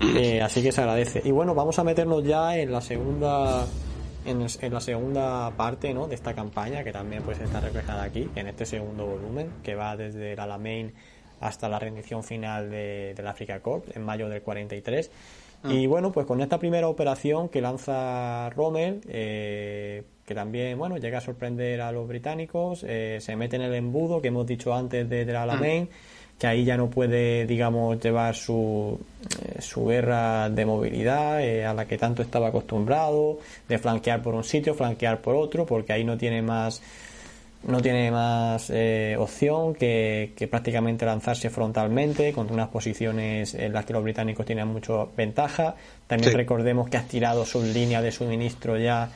Eh, así que se agradece. Y bueno, vamos a meternos ya en la segunda en, la segunda parte ¿no? de esta campaña, que también pues está reflejada aquí, en este segundo volumen, que va desde el Alamein hasta la rendición final de, del Africa Corps en mayo del 43. Ah. Y bueno, pues con esta primera operación que lanza Rommel, eh, que también bueno llega a sorprender a los británicos, eh, se mete en el embudo que hemos dicho antes de, del Alamein. Ah que ahí ya no puede, digamos, llevar su, eh, su guerra de movilidad eh, a la que tanto estaba acostumbrado, de flanquear por un sitio, flanquear por otro, porque ahí no tiene más no tiene más eh, opción que, que, prácticamente lanzarse frontalmente contra unas posiciones en las que los británicos tienen mucha ventaja. También recordemos que ha tirado sus líneas de suministro ya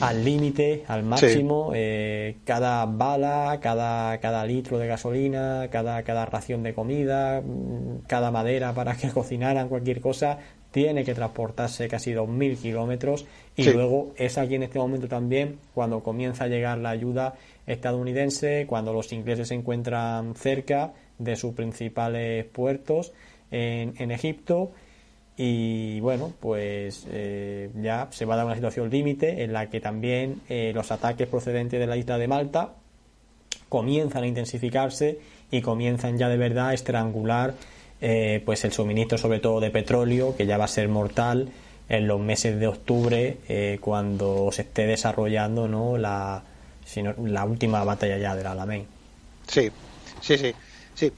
al límite, al máximo, eh, cada bala, cada, cada litro de gasolina, cada, cada ración de comida, mm, cada madera para que cocinaran cualquier cosa, tiene que transportarse casi 2.000 kilómetros. Y luego es aquí en este momento también cuando comienza a llegar la ayuda estadounidense, cuando los ingleses se encuentran cerca de sus principales puertos en, en Egipto y bueno, pues eh, ya se va a dar una situación límite en la que también eh, los ataques procedentes de la isla de Malta comienzan a intensificarse y comienzan ya de verdad a estrangular eh, pues el suministro sobre todo de petróleo que ya va a ser mortal en los meses de octubre cuando se esté desarrollando no la, sino, la última batalla ya del Alamein. Sí, sí, sí. Sí,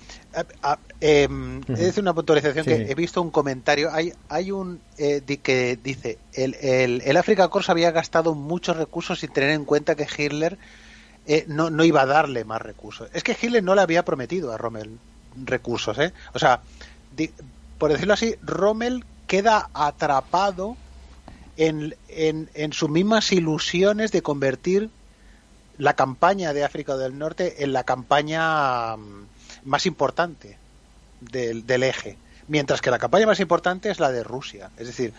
eh, es una puntualización que he visto un comentario. Hay, hay un eh, que dice: el, el, el Africa Corps había gastado muchos recursos sin tener en cuenta que Hitler eh, no, no iba a darle más recursos. Es que Hitler no le había prometido a Rommel recursos. ¿eh? O sea, por decirlo así, Rommel queda atrapado en, en, en sus mismas ilusiones de convertir la campaña de África del Norte en la campaña más importante del, del eje, mientras que la campaña más importante es la de Rusia. Es decir,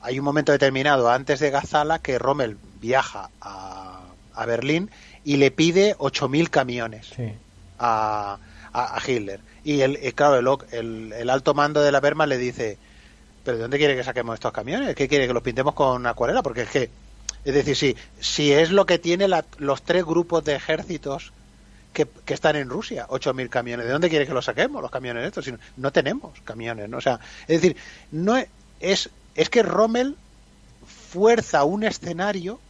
hay un momento determinado antes de Gazala que Rommel viaja a, a Berlín y le pide 8.000 camiones a, a, Hitler. Y el, claro, el, el, alto mando de la Wehrmacht le dice, ¿pero de dónde quiere que saquemos estos camiones? ¿Qué quiere que los pintemos con acuarela? Porque es que, es decir, si, si es lo que tiene los tres grupos de ejércitos que, están en Rusia, 8.000 camiones. ¿De dónde quiere que los saquemos los camiones estos? Si no, tenemos camiones, ¿no? O sea, es decir, no es, es que Rommel fuerza un escenario,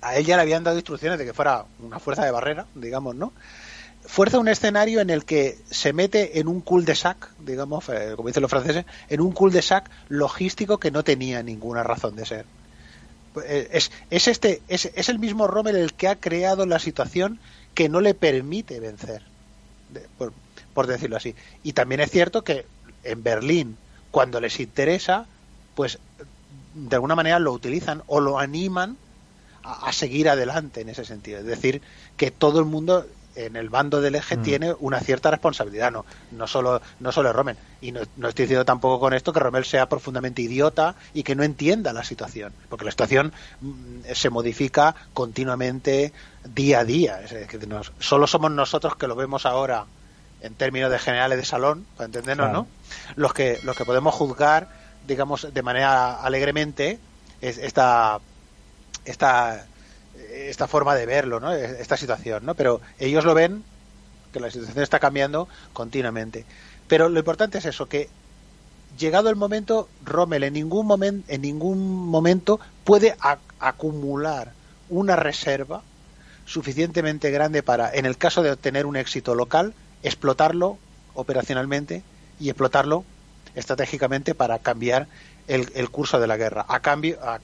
a él ya le habían dado instrucciones de que fuera una fuerza de barrera, digamos, ¿no? Fuerza un escenario en el que se mete en un cul-de-sac, digamos, eh, como dicen los franceses, en un cul-de-sac logístico que no tenía ninguna razón de ser. Eh, es, es, este, es, es el mismo Rommel el que ha creado la situación que no le permite vencer, por, decirlo así. Y también es cierto que en Berlín, cuando les interesa, pues de alguna manera lo utilizan o lo animan a, seguir adelante en ese sentido. Es decir, que todo el mundo en el bando del eje mm. tiene una cierta responsabilidad, no, no solo, no solo Rommel. Y no, estoy diciendo tampoco con esto que Rommel sea profundamente idiota y que no entienda la situación, porque la situación mm, se modifica continuamente día a día. Es decir, solo somos nosotros que lo vemos ahora en términos de generales de salón, para entendernos, ¿no? Los que, los que podemos juzgar, digamos, de manera alegremente esta, esta esta forma de verlo, ¿no? Esta situación, ¿no? Pero ellos lo ven que la situación está cambiando continuamente. Pero lo importante es eso, que llegado el momento, Rommel en ningún momento, en ningún momento puede acumular una reserva suficientemente grande para, en el caso de obtener un éxito local, explotarlo operacionalmente y explotarlo estratégicamente para cambiar el, curso de la guerra, a cambio, a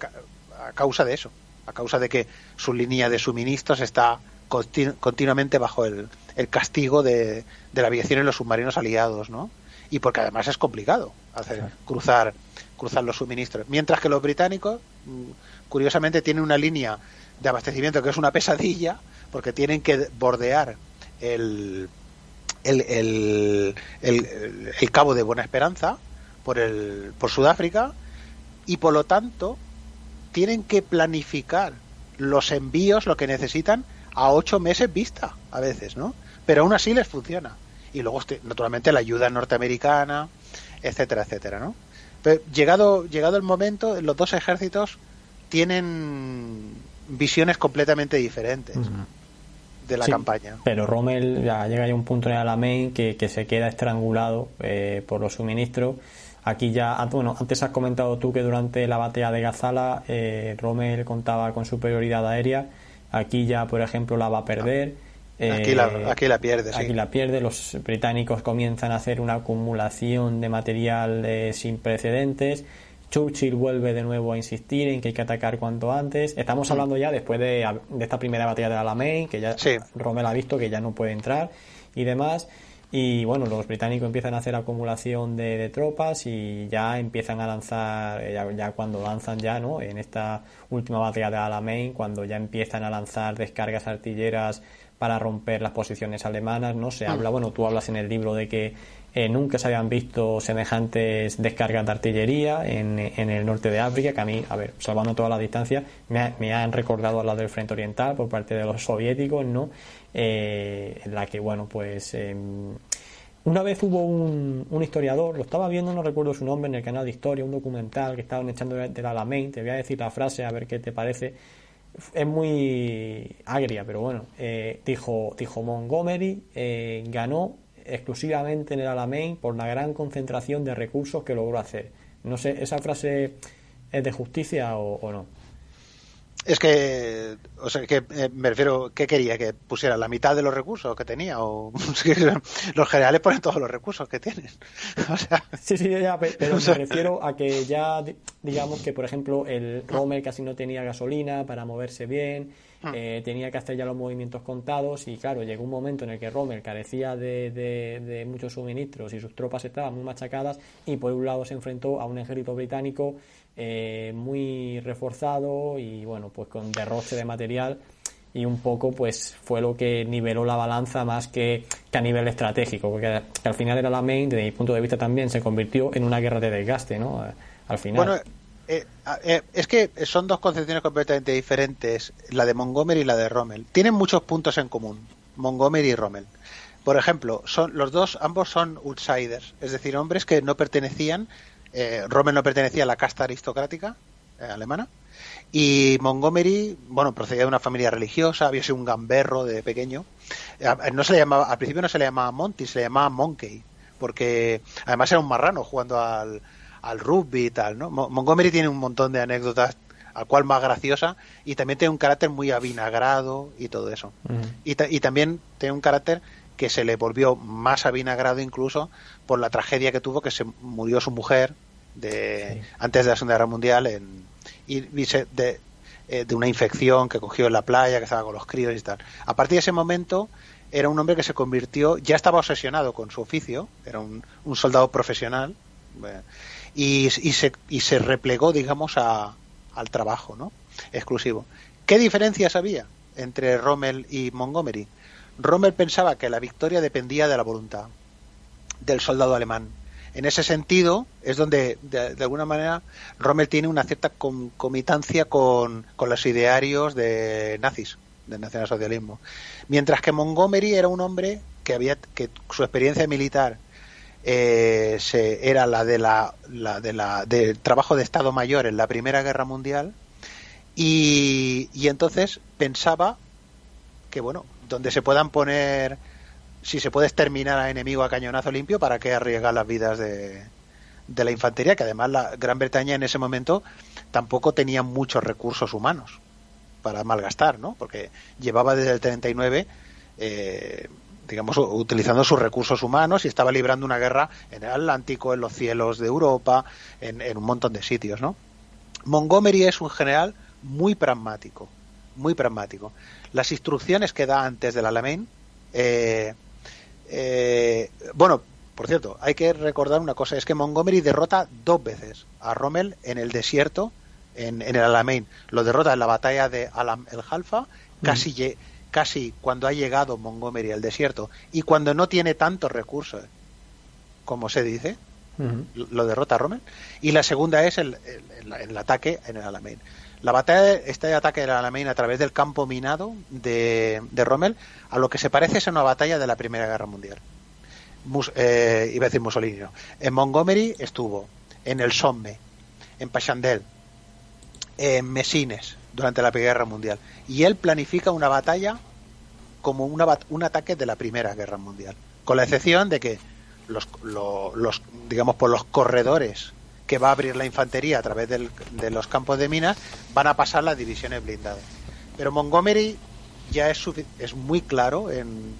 causa de eso a causa de que su línea de suministros está continuamente bajo el, castigo de, la aviación y los submarinos aliados, ¿no? y porque además es complicado hacer cruzar cruzar los suministros. Mientras que los británicos, mm, curiosamente, tienen una línea de abastecimiento que es una pesadilla, porque tienen que bordear el, el, el, cabo de Buena Esperanza por, el, por Sudáfrica y por lo tanto tienen que planificar los envíos, lo que necesitan, a ocho meses vista a veces, ¿no? Pero aún así les funciona. Y luego, naturalmente, la ayuda norteamericana, etcétera, etcétera, ¿no? Pero llegado, llegado el momento, los dos ejércitos tienen visiones completamente diferentes de la campaña. Pero Rommel ya llega a un punto en el Alamein que, que se queda estrangulado eh, por los suministros. Aquí ya, ah, bueno, antes has comentado tú que durante la batalla de Gazala eh, Rommel contaba con superioridad aérea. Aquí ya, por ejemplo, la va a perder. Aquí, la, eh, aquí la pierde, Aquí la pierde. Los británicos comienzan a hacer una acumulación de material eh, sin precedentes. Churchill vuelve de nuevo a insistir en que hay que atacar cuanto antes. Estamos mm. hablando ya después de, esta primera batalla de Alamein, que ya Rommel ha visto que ya no puede entrar y demás. Y bueno, los británicos empiezan a hacer acumulación de, tropas y ya empiezan a lanzar, eh, ya, ya, cuando lanzan ya, ¿no? En esta última batalla de Alamein, cuando ya empiezan a lanzar descargas artilleras para romper las posiciones alemanas, ¿no? Se habla, mm. bueno, tú hablas en el libro de que eh, nunca se habían visto semejantes descargas de artillería en, en, el norte de África, que a mí, a ver, salvando toda la distancia, me, me han recordado a la del frente oriental por parte de los soviéticos, ¿no? Eh, en la que, bueno, pues... Em, una vez hubo un, un, historiador, lo estaba viendo, no recuerdo su nombre, en el canal de historia, un documental que estaban echando de la Alamein, te voy a decir la frase a ver qué te parece, es muy agria, pero bueno, eh, dijo, dijo Montgomery eh, ganó exclusivamente en el Alamein por la gran concentración de recursos que logró hacer. No sé, ¿esa frase es de justicia o no? Es que, o sea, que eh, me refiero, ¿qué quería? ¿Que pusiera la mitad de los recursos que tenía? O los generales ponen todos los recursos que tienen. O sea, sí, sí, ya, pero me refiero a que ya, digamos que, por ejemplo, el Rommel casi no tenía gasolina para moverse bien, ah. eh, tenía que hacer ya los movimientos contados y, claro, llegó un momento en el que Rommel carecía de, de muchos suministros y sus tropas estaban muy machacadas y, por un lado, se enfrentó a un ejército británico eh, muy reforzado y bueno, pues con derroche de material y un poco pues fue lo que niveló la balanza más que, a nivel estratégico, porque al final era la main, desde mi punto de vista también se convirtió en una guerra de desgaste, ¿no? Al final. Bueno, eh, eh, es que son dos concepciones completamente diferentes, la de Montgomery y la de Rommel. Tienen muchos puntos en común, Montgomery y Rommel. Por ejemplo, son los dos, ambos son outsiders, es decir, hombres que no pertenecían eh, Rommel no pertenecía a la casta aristocrática eh, alemana. Y Montgomery, bueno, procedía de una familia religiosa, había sido un gamberro de pequeño. Eh, no se le llamaba, al principio no se le llamaba Monty, se le llamaba Monkey, porque además era un marrano jugando al, rugby y tal, ¿no? Montgomery tiene un montón de anécdotas, al cual más graciosa, y también tiene un carácter muy avinagrado y todo eso. y, y, también tiene un carácter que se le volvió más avinagrado incluso por la tragedia que tuvo que se murió su mujer de antes de la Segunda Guerra Mundial en, y, de, eh, de una infección que cogió en la playa, que estaba con los críos y tal. A partir de ese momento era un hombre que se convirtió, ya estaba obsesionado con su oficio, era un, un soldado profesional y, y, se, y se replegó, digamos, a, al trabajo ¿no? exclusivo. ¿Qué diferencias había entre Rommel y Montgomery? Rommel pensaba que la victoria dependía de la voluntad del soldado alemán. En ese sentido es donde, de, alguna manera, Rommel tiene una cierta concomitancia con, los idearios de nazis, del nacionalsocialismo. Mientras que Montgomery era un hombre que había que su experiencia militar eh, se, era la de la, la, de la del trabajo de Estado Mayor en la Primera Guerra Mundial y, y entonces pensaba que bueno donde se puedan poner si se puede exterminar a enemigo a cañonazo limpio, ¿para qué arriesgar las vidas de, de la infantería? Que además la Gran Bretaña en ese momento tampoco tenía muchos recursos humanos para malgastar, ¿no? Porque llevaba desde el 39, eh, digamos, utilizando sus recursos humanos y estaba librando una guerra en el Atlántico, en los cielos de Europa, en, en un montón de sitios, ¿no? Montgomery es un general muy pragmático, muy pragmático las instrucciones que da antes del Alamein, eh, eh, bueno, por cierto, hay que recordar una cosa, es que Montgomery derrota dos veces a Rommel en el desierto, en, el Alamein. Lo derrota en la batalla de Alam el Halfa, casi, casi cuando ha llegado Montgomery al desierto y cuando no tiene tantos recursos, como se dice, lo derrota a Rommel. Y la segunda es el, el, ataque en el Alamein. La batalla, este ataque del Alamein a través del campo minado de, de Rommel, a lo que se parece es una batalla de la Primera Guerra Mundial eh, iba a decir Mussolini, En Montgomery estuvo, en el Somme, en Pachandel, en Messines, durante la Primera Guerra Mundial. Y él planifica una batalla como una, un ataque de la Primera Guerra Mundial. Con la excepción de que los, los, digamos, por los corredores que va a abrir la infantería a través de los campos de minas, van a pasar las divisiones blindadas. Pero Montgomery ya es, es muy claro en,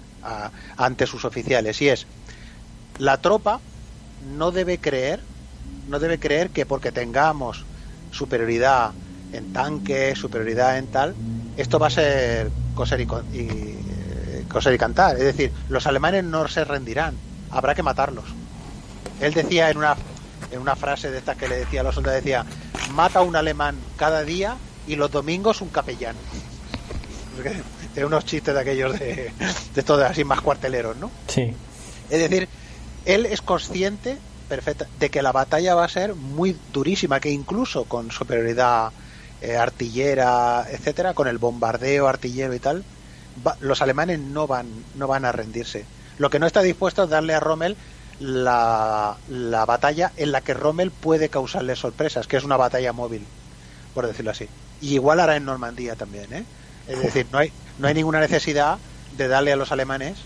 ante sus oficiales y es la tropa no debe creer, no debe creer que porque tengamos superioridad en tanque, superioridad en tal, esto va a ser coser y, eh, coser y cantar. Es decir, los alemanes no se rendirán, habrá que matarlos. Él decía en una, en una frase de estas que le decía a los soldados, decía, mata a un alemán cada día y los domingos un capellán. Tiene unos chistes de aquellos de, de estos así más cuarteleros, ¿no? Sí. Es decir, él es consciente perfecta de que la batalla va a ser muy durísima, que incluso con superioridad eh, artillera, etcétera, con el bombardeo artillero y tal, los alemanes no van, no van a rendirse. Lo que no está dispuesto es darle a Rommel la, la batalla en la que Rommel puede causarle sorpresas, que es una batalla móvil, por decirlo así. Y igual hará en Normandía también, ¿eh? Es decir, no hay, no hay ninguna necesidad de darle a los alemanes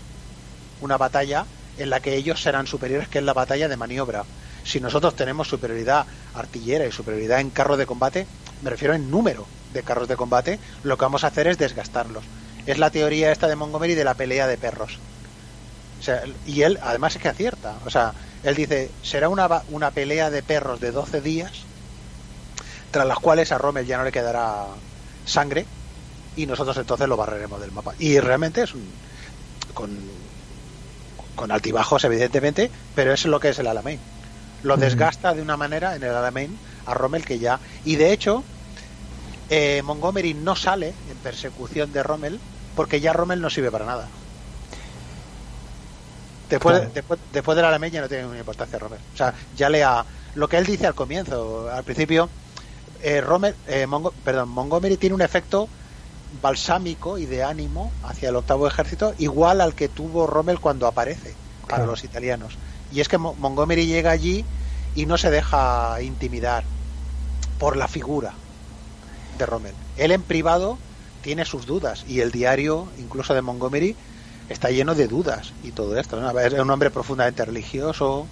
una batalla en la que ellos serán superiores, que es la batalla de maniobra. Si nosotros tenemos superioridad artillera y superioridad en carros de combate, me refiero en número de carros de combate, lo que vamos a hacer es desgastarlos. Es la teoría esta de Montgomery de la pelea de perros. Y él además es que acierta. O sea, él dice, será una, una pelea de perros de 12 días, tras las cuales a Rommel ya no le quedará sangre, y nosotros entonces lo barreremos del mapa. Y realmente es un, con con altibajos evidentemente, pero es lo que es el Alamein. Lo desgasta de una manera en el Alamein a Rommel que ya... Y de hecho, eh, Montgomery no sale en persecución de Rommel porque ya Rommel no sirve para nada. Después, después, después del Alamein ya no tiene ninguna importancia Rommel. O sea, ya le ha... Lo que él dice al comienzo, al principio, eh, Rommel, eh, perdón, Montgomery tiene un efecto balsámico y de ánimo hacia el octavo ejército, igual al que tuvo Rommel cuando aparece para los italianos. Y es que Montgomery llega allí y no se deja intimidar por la figura de Rommel. Él en privado tiene sus dudas y el diario, incluso de Montgomery, está lleno de dudas y todo esto. ¿no? Es un hombre profundamente religioso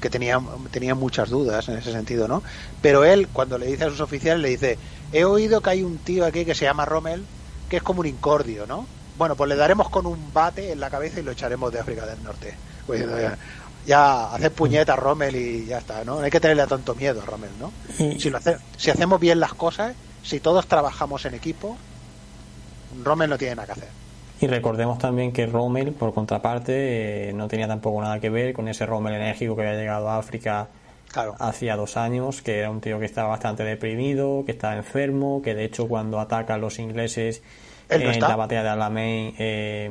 que tenía, tenía muchas dudas en ese sentido, ¿no? Pero él, cuando le dice a sus oficiales, le dice, he oído que hay un tío aquí que se llama Rommel que es como un incordio, ¿no? Bueno, pues le daremos con un bate en la cabeza y lo echaremos de África del Norte. Pues, ya, hacer puñetas Rommel y ya está, ¿no? No hay que tenerle tanto miedo a Rommel, ¿no? Si, lo hace, si hacemos bien las cosas, si todos trabajamos en equipo, Rommel no tiene nada que hacer. Y recordemos también que Rommel, por contraparte, eh, no tenía tampoco nada que ver con ese Rommel enérgico que había llegado a África hacía dos años, que era un tío que estaba bastante deprimido, que estaba enfermo, que de hecho cuando ataca a los ingleses en la batalla de Alamein eh,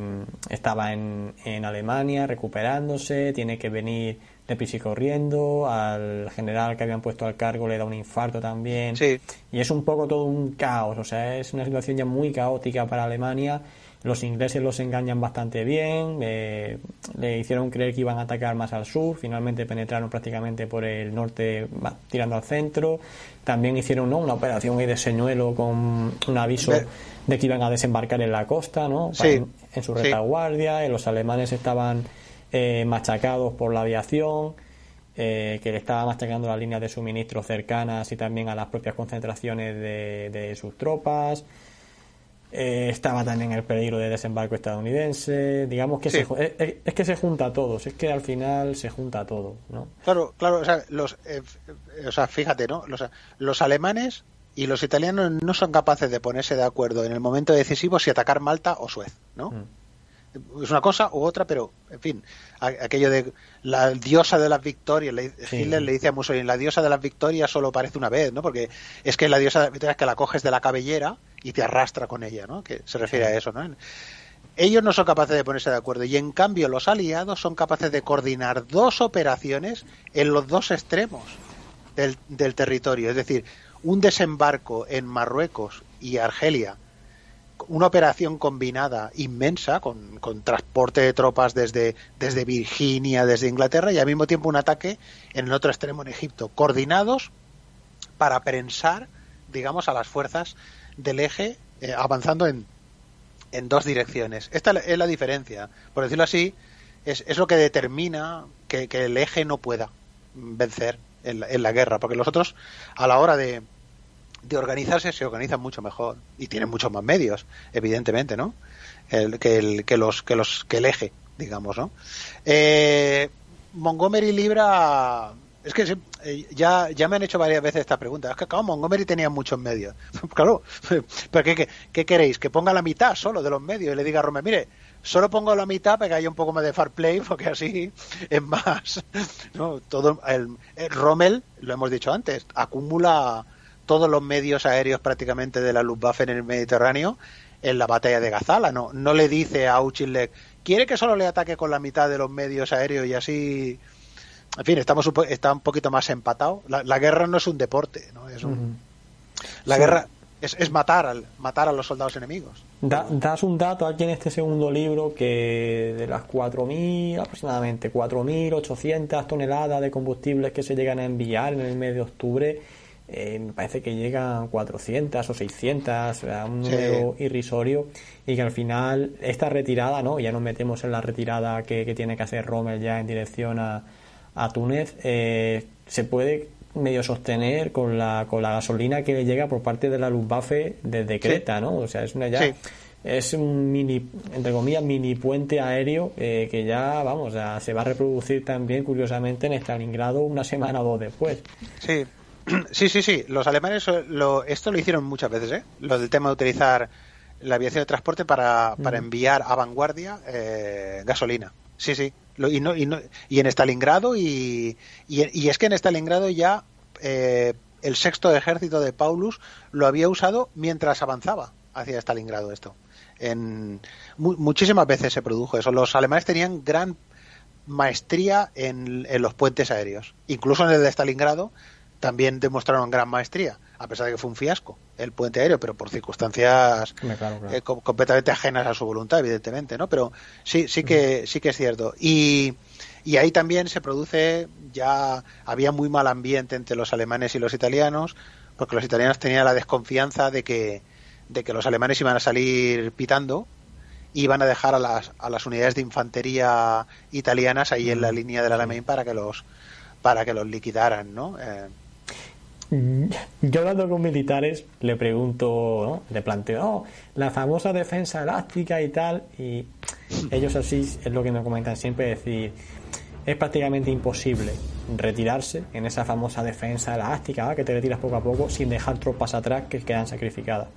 estaba en, en, Alemania recuperándose, tiene que venir de y corriendo, al general que habían puesto al cargo le da un infarto también, y es un poco todo un caos, o sea, es una situación ya muy caótica para Alemania los ingleses los engañan bastante bien, eh, le hicieron creer que iban a atacar más al sur, finalmente penetraron prácticamente por el norte tirando al centro. También hicieron una operación de señuelo con un aviso de que iban a desembarcar en la costa, ¿no? en, su retaguardia, los alemanes estaban eh, machacados por la aviación. Eh, que le estaba machacando las líneas de suministro cercanas y también a las propias concentraciones de sus tropas. Eh, estaba también el peligro de desembarco estadounidense. Digamos que es, que se junta todo, es que al final se junta todo, ¿no? Claro, claro, o sea, los, eh, o sea fíjate, ¿no? Los, los alemanes y los italianos no son capaces de ponerse de acuerdo en el momento decisivo si atacar Malta o Suez, ¿no? Mm. es una cosa u otra, pero en fin, aquello de la diosa de las victorias, Hitler le dice a Mussolini, la diosa de las victorias solo aparece una vez, ¿no? Porque es que la diosa de las victorias que la coges de la cabellera y te arrastra con ella, ¿no? Que se refiere a eso, ¿no? Ellos no son capaces de ponerse de acuerdo y en cambio los aliados son capaces de coordinar dos operaciones en los dos extremos del, del territorio, es decir, un desembarco en Marruecos y Argelia una operación combinada inmensa con, transporte de tropas desde, desde Virginia, desde Inglaterra y al mismo tiempo un ataque en el otro extremo en Egipto, coordinados para prensar, digamos, a las fuerzas del eje eh, avanzando en, en dos direcciones. Esta es la diferencia. Por decirlo así, es, es lo que determina que, el eje no pueda vencer en en la guerra, porque los otros, a la hora de, de organizarse se organizan mucho mejor y tienen muchos más medios, evidentemente, ¿no? El, que, el, que los que los que el eje, digamos, ¿no? Eh, Montgomery Libra es que eh, ya, ya me han hecho varias veces esta pregunta. Es que acá Montgomery tenía muchos medios. claro, pero qué, qué, queréis? ¿Que ponga la mitad solo de los medios y le diga a Rommel, mire, solo pongo la mitad para que haya un poco más de fair play, porque así es más. ¿no? Todo el Rommel, lo hemos dicho antes, acumula todos los medios aéreos prácticamente de la Luftwaffe en el Mediterráneo en la batalla de Gazala. No, no le dice a Uchilek, quiere que solo le ataque con la mitad de los medios aéreos y así. En fin, estamos está un poquito más empatado. La, guerra no es un deporte, ¿no? Es La guerra es, es, matar, al, matar a los soldados enemigos. das un dato aquí en este segundo libro que de las 4.000, aproximadamente 4.800 toneladas de combustibles que se llegan a enviar en el mes de octubre, eh, me parece que llegan 400 o 600, a un número irrisorio, y que al final esta retirada, ¿no? ya nos metemos en la retirada que, tiene que hacer Rommel ya en dirección a, a Túnez, eh, se puede medio sostener con la, con la gasolina que le llega por parte de la Luftwaffe desde Creta, ¿no? O sea, es una ya... Es un mini, entre comillas, mini puente aéreo eh, que ya, vamos, se va a reproducir también, curiosamente, en Stalingrado una semana o dos después. Sí, Sí, sí, sí. Los alemanes lo, esto lo hicieron muchas veces, ¿eh? Lo del tema de utilizar la aviación de transporte para, para enviar a vanguardia eh, gasolina. Sí, sí. y, no, y, no, y en Stalingrado y, y, es que en Stalingrado ya eh, el sexto ejército de Paulus lo había usado mientras avanzaba hacia Stalingrado esto. En, muchísimas veces se produjo eso. Los alemanes tenían gran maestría en, en los puentes aéreos. Incluso en el de Stalingrado también demostraron gran maestría, a pesar de que fue un fiasco el puente aéreo, pero por circunstancias eh, completamente ajenas a su voluntad, evidentemente, ¿no? Pero sí, sí que, sí que es cierto. Y, y ahí también se produce, ya había muy mal ambiente entre los alemanes y los italianos, porque los italianos tenían la desconfianza de que, de que los alemanes iban a salir pitando y iban a dejar a las, a las unidades de infantería italianas ahí en la línea del Alamein para que los para que los liquidaran, ¿no? Eh, yo hablando con militares le pregunto, le planteo oh, la famosa defensa elástica y tal, y ellos así es lo que me comentan siempre, decir, es prácticamente imposible retirarse en esa famosa defensa elástica, que te retiras poco a poco sin dejar tropas atrás que quedan sacrificadas.